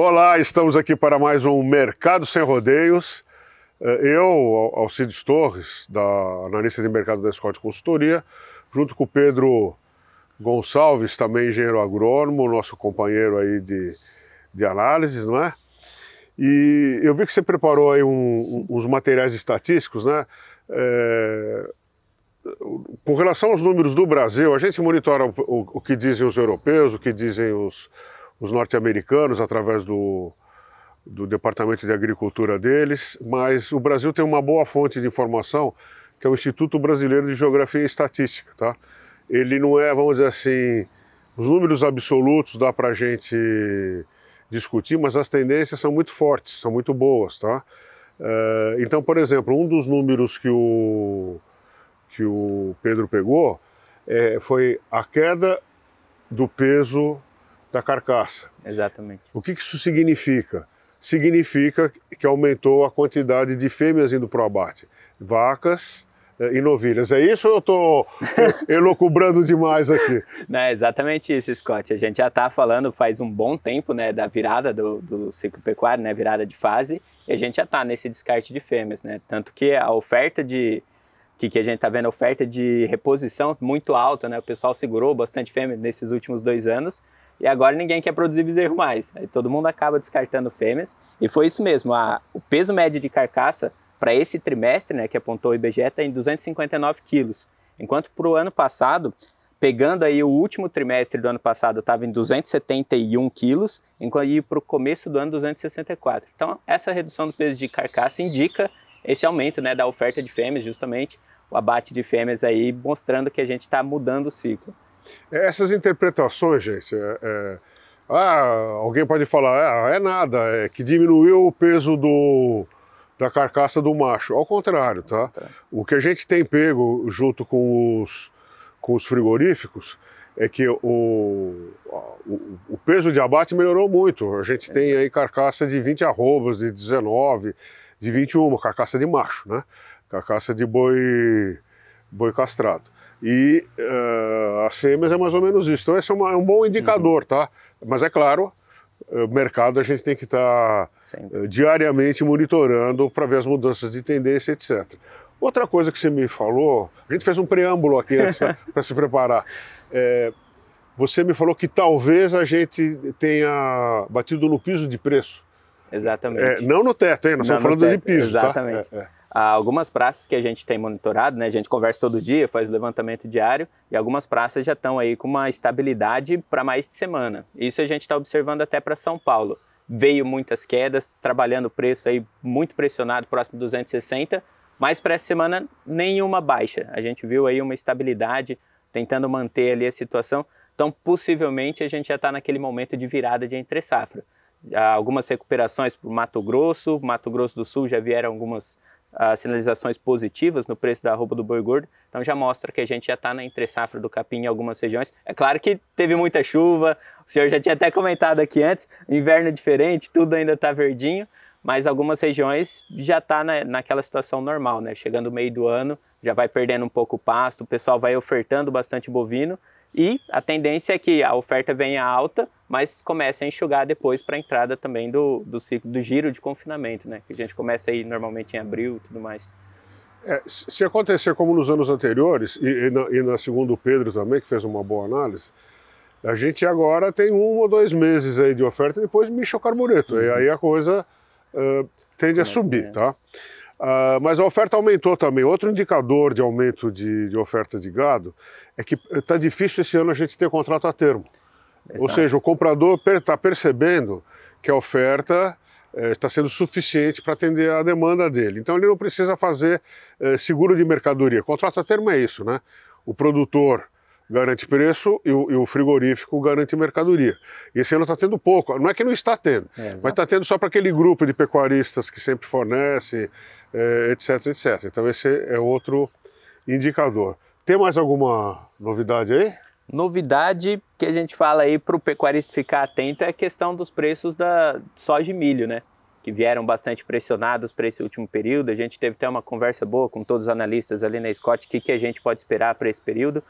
Olá, estamos aqui para mais um Mercado Sem Rodeios. Eh, eu, Alcides Torres, da analista de mercado da Scott Consultoria, junto com o Pedro Gonçalves, também engenheiro agrônomo, nosso companheiro aí de, de análises, não é? E eu vi que você preparou aí um, uns materiais estatísticos, né? É, com relação aos números do Brasil, a gente monitora o, o, o que dizem os europeus, o que dizem os, os norte-americanos através do, do Departamento de Agricultura deles, mas o Brasil tem uma boa fonte de informação, que é o Instituto Brasileiro de Geografia e Estatística, tá? Ele não é, vamos dizer assim, os números absolutos dá para a gente discutir, mas as tendências são muito fortes, são muito boas, tá? Eh, então, por exemplo, um dos números que o, que o Pedro pegou é, foi a queda do peso da carcaça. Exatamente. O que, que isso significa? Significa que aumentou a quantidade de fêmeas indo para o abate. Vacas é, e novilhas. É isso ou eu estou elocubrando demais aqui? Não, é exatamente isso, Scott. A gente já está falando faz um bom tempo né, da virada do, do ciclo pecuário, né, virada de fase, e a gente já está nesse descarte de fêmeas. Né? Tanto que a oferta de, que, que a gente está vendo oferta de reposição muito alta, né? O pessoal segurou bastante fêmea nesses últimos dois anos e agora ninguém quer produzir bezerro mais. Aí todo mundo acaba descartando fêmeas e foi isso mesmo. A, o peso médio de carcaça para esse trimestre, né, que apontou o IBGE, está em 259 quilos, enquanto para o ano passado pegando aí o último trimestre do ano passado estava em 271 quilos, enquanto para o começo do ano 264. Então essa redução do peso de carcaça indica esse aumento né, da oferta de fêmeas, justamente o abate de fêmeas aí, mostrando que a gente está mudando o ciclo. É, essas interpretações, gente, é, é, ah, alguém pode falar, ah, é nada, é que diminuiu o peso do, da carcaça do macho. Ao contrário, tá? O que a gente tem pego junto com os, com os frigoríficos é que o, o, o, peso de abate melhorou muito. A gente tem aí carcaça de 20 arrobas, de 19, de 21, carcaça de macho, né? Carcaça de boi, boi castrado. E uh, as fêmeas é mais ou menos isso. Então esse é, uma, é um bom indicador, uhum. tá? Mas é claro, o mercado a gente tem que estar tá, uh, diariamente monitorando para ver as mudanças de tendência, etc. Outra coisa que você me falou, a gente fez um preâmbulo aqui antes né, para se preparar. É, você me falou que talvez a gente tenha batido no piso de preço. Exatamente. É, não no teto, hein? Nós não estamos falando teto, de piso. Tá? Exatamente. Tá? É, Há algumas praças que a gente tem monitorado, né? A gente conversa todo dia, faz levantamento diário, e algumas praças já estão aí com uma estabilidade para mais de semana. Isso a gente está observando até para São Paulo. Veio muitas quedas, trabalhando o preço aí muito pressionado, próximo de 260, mas para essa semana nenhuma baixa. A gente viu aí uma estabilidade, tentando manter ali a situação. Então, possivelmente, a gente já está naquele momento de virada de entre safra. Algumas recuperações para o Mato Grosso, Mato Grosso do Sul já vieram algumas as sinalizações positivas no preço da roupa do boi gordo, então já mostra que a gente já está na entre safra do capim em algumas regiões. É claro que teve muita chuva, o senhor já tinha até comentado aqui antes, inverno diferente, tudo ainda está verdinho, mas algumas regiões já está na, naquela situação normal, né? Chegando o meio do ano, já vai perdendo um pouco o pasto, o pessoal vai ofertando bastante bovino, e a tendência é que a oferta venha alta, mas comece a enxugar depois para a entrada também do, do ciclo do giro de confinamento, né? Que a gente começa aí normalmente em abril e tudo mais. É, se acontecer como nos anos anteriores, e, e, na, e na segundo Pedro também, que fez uma boa análise, a gente agora tem um ou dois meses aí de oferta e depois mixa o carbureto. Uhum. E aí a coisa uh, tende a subir, tá? Uh, mas a oferta aumentou também. Outro indicador de aumento de, de oferta de gado é que está difícil esse ano a gente ter contrato a termo. Exato. Ou seja, o comprador está percebendo que a oferta eh, está sendo suficiente para atender a demanda dele. Então ele não precisa fazer eh, seguro de mercadoria. Contrato a termo é isso, né? O produtor garante preço e o, e o frigorífico garante mercadoria. E esse ano está tendo pouco. Não é que não está tendo, é, mas está tendo só para aquele grupo de pecuaristas que sempre fornece, eh, etc, etc. Então esse é outro indicador. Tem mais alguma novidade aí? Novidade que a gente fala aí para o pecuarista ficar atento é a questão dos preços da soja e milho, né? Que vieram bastante pressionados para esse último período. A gente teve até uma conversa boa com todos os analistas ali na Scott, o que, que a gente pode esperar para esse período.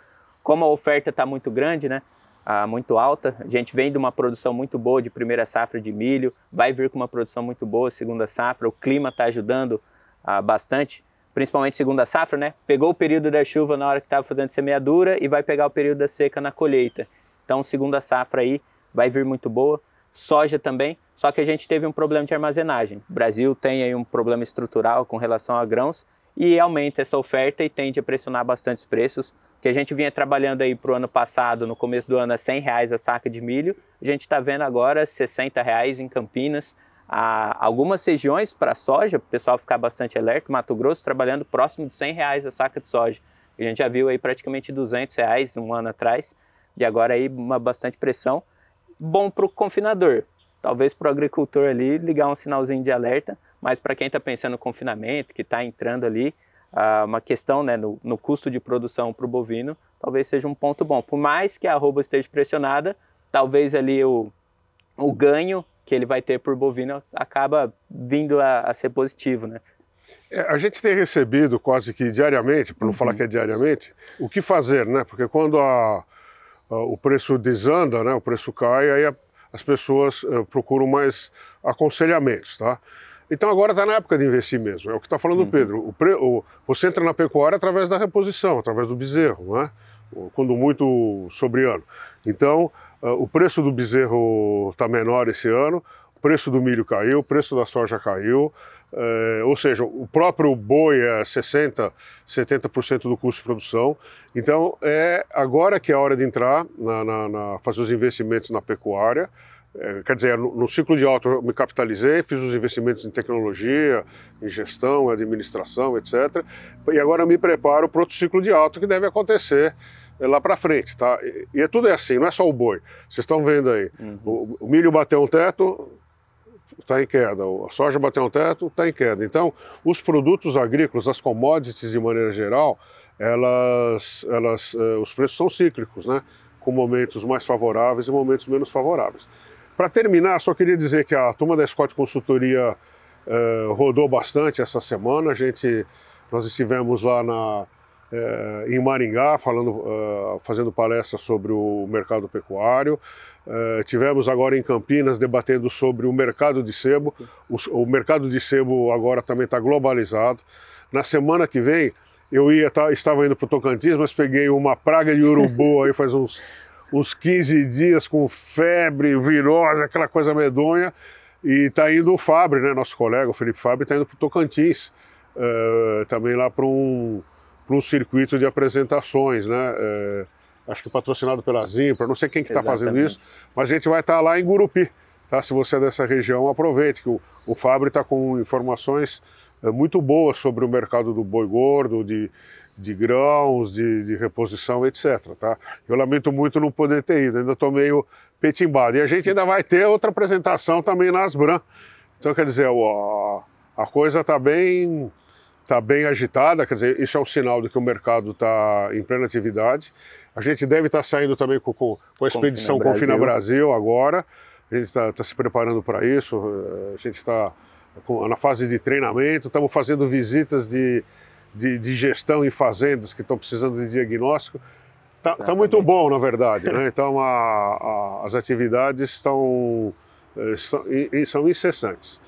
Como a oferta está muito grande, né? ah, muito alta. A gente vem de uma produção muito boa de primeira safra de milho, vai vir com uma produção muito boa segunda safra. O clima está ajudando ah, bastante, principalmente segunda safra, né? Pegou o período da chuva na hora que estava fazendo semeadura e vai pegar o período da seca na colheita. Então, segunda safra aí vai vir muito boa. Soja também, só que a gente teve um problema de armazenagem. O Brasil tem aí um problema estrutural com relação a grãos e aumenta essa oferta e tende a pressionar bastante os preços que a gente vinha trabalhando aí para o ano passado, no começo do ano, a 100 reais a saca de milho, a gente está vendo agora 60 reais em Campinas. Há algumas regiões para soja, o pessoal ficar bastante alerta, Mato Grosso trabalhando próximo de 100 reais a saca de soja. A gente já viu aí praticamente 200 reais um ano atrás, e agora aí uma bastante pressão. Bom para o confinador, talvez para o agricultor ali ligar um sinalzinho de alerta, mas para quem está pensando no confinamento, que está entrando ali, uh, uma questão né, no, no custo de produção para o bovino, talvez seja um ponto bom. Por mais que a arroba esteja pressionada, talvez ali o, o ganho que ele vai ter por bovino acaba vindo a, a ser positivo, né? É, a gente tem recebido quase que diariamente, para não uhum. falar que é diariamente, o que fazer, né? Porque quando a, a, o preço desanda, né? O preço cai, aí as pessoas uh, procuram mais aconselhamentos, tá? Então agora está na época de investir mesmo. É o que está falando uhum. o Pedro. O pre, o, você entra na pecuária através da reposição, através do bezerro, né? quando muito sobre ano. Então uh, o preço do bezerro está menor esse ano, o preço do milho caiu, o preço da soja caiu. Uh, ou seja, o próprio boi é 60%, 70% do custo de produção. Então, é agora que é a hora de entrar, na, na, na fazer os investimentos na pecuária. É, quer dizer, no, ciclo de alto eu me capitalizei, fiz os investimentos em tecnologia, em gestão, administração, etc. E agora me preparo para outro ciclo de alto que deve acontecer é, lá para frente, tá? E, é tudo é assim, não é só o boi. Vocês estão vendo aí, uhum. o, o, milho bateu um teto, está em queda, a soja bateu um teto, está em queda. Então, os produtos agrícolas, as commodities de maneira geral, elas, elas, uh, os preços são cíclicos, né? Com momentos mais favoráveis e momentos menos favoráveis. Para terminar, só queria dizer que a turma da Scott Consultoria uh, rodou bastante essa semana. A gente, nós estivemos lá na, uh, em Maringá falando, uh, fazendo palestra sobre o mercado pecuário. tivemos agora em Campinas debatendo sobre o mercado de sebo. O, o mercado de sebo agora também está globalizado. Na semana que vem eu ia, tá, estava indo para o Tocantins, mas peguei uma praga de urubu aí faz uns uns 15 dias com febre, virose, aquela coisa medonha. E está indo o Fabre, né, nosso colega, o Felipe Fabre, está indo para o Tocantins, uh, também lá para um, um circuito de apresentações, né? Uh, acho que patrocinado pela Zimpra, não sei quem que está fazendo isso, mas a gente vai estar tá lá em Gurupi. Tá? Se você é dessa região, aproveite, que o, o Fabre está com informações uh, muito boas sobre o mercado do boi gordo, de, de grãos, de, de, reposição, etc. Tá? Eu lamento muito não poder ter ido, ainda estou meio petimbado. E a gente ainda vai ter outra apresentação também na Asbran. Então, quer dizer, a, a coisa está bem, tá bem agitada, quer dizer, isso é um sinal de que o mercado está em plena atividade. A gente deve estar tá saindo também com, com, com a expedição Confina Brasil. Confina Brasil agora. A gente está tá se preparando para isso. A gente está na fase de treinamento, estamos fazendo visitas de de, de gestão em fazendas que estão precisando de diagnóstico. Está tá muito bom, na verdade. Né? Então, a, a, as atividades estão, eh, são, são incessantes.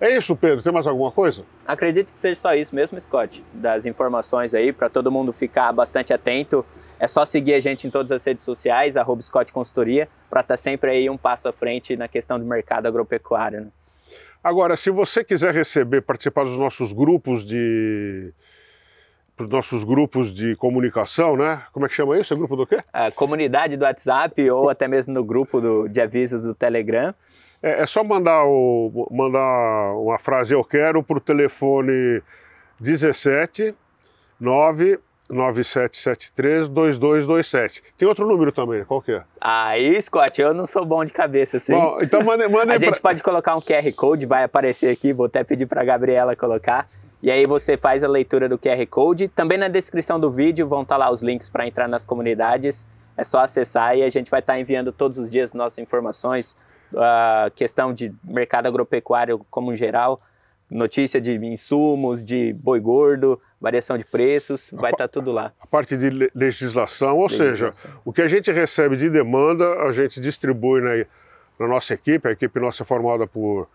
É isso, Pedro. Tem mais alguma coisa? Acredito que seja só isso mesmo, Scott. Das informações aí, para todo mundo ficar bastante atento. É só seguir a gente em todas as redes sociais, arroba Scott Consultoria, para estar tá sempre aí um passo à frente na questão do mercado agropecuário. Né? Agora, se você quiser receber, participar dos nossos grupos de, para os nossos grupos de comunicação, né? Como é que chama isso? É grupo do quê? A comunidade do WhatsApp ou até mesmo no grupo do, de avisos do Telegram. É, é só mandar, o, mandar uma frase eu quero para o telefone 17 9 9773-2227. Tem outro número também, qual que é? Aí, Scott, eu não sou bom de cabeça, assim. Bom, então manda, manda A gente pode colocar um QR Code, vai aparecer aqui, vou até pedir para a Gabriela colocar. E aí você faz a leitura do QR Code. Também na descrição do vídeo vão estar tá lá os links para entrar nas comunidades. É só acessar e a gente vai estar tá enviando todos os dias nossas informações, a questão de mercado agropecuário como geral, notícia de insumos, de boi gordo, variação de preços, vai estar tá tudo lá. A parte de legislação, ou legislação. seja, o que a gente recebe de demanda, a gente distribui na, na nossa equipe, a equipe nossa é formada por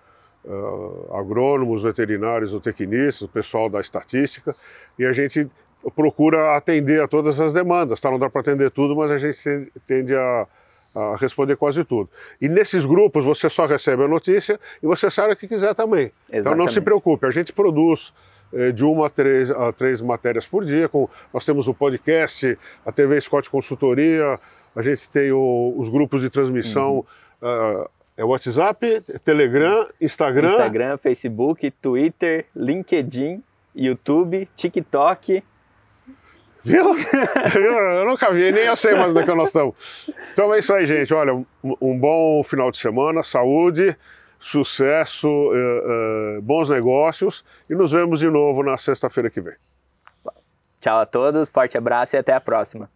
uh, agrônomos, veterinários, tecnistas, o pessoal da estatística, e a gente procura atender a todas as demandas, tá? Não dá para atender tudo, mas a gente tende a, a, responder quase tudo. E nesses grupos você só recebe a notícia e você sabe o que quiser também. Exatamente. Então não se preocupe, a gente produz eh, de uma a três, a três matérias por dia. Com, nós temos o podcast, a TV Scott Consultoria, a gente tem o, os grupos de transmissão. Uhum. Uh, é WhatsApp, Telegram, Instagram. Instagram, Facebook, Twitter, LinkedIn, YouTube, TikTok. Viu? eu nunca vi, nem eu sei mais onde é que nós estamos. Então é isso aí, gente. Olha, um bom final de semana, saúde, sucesso, uh, uh, bons negócios e nos vemos de novo na sexta-feira que vem. Tchau a todos, forte abraço e até a próxima.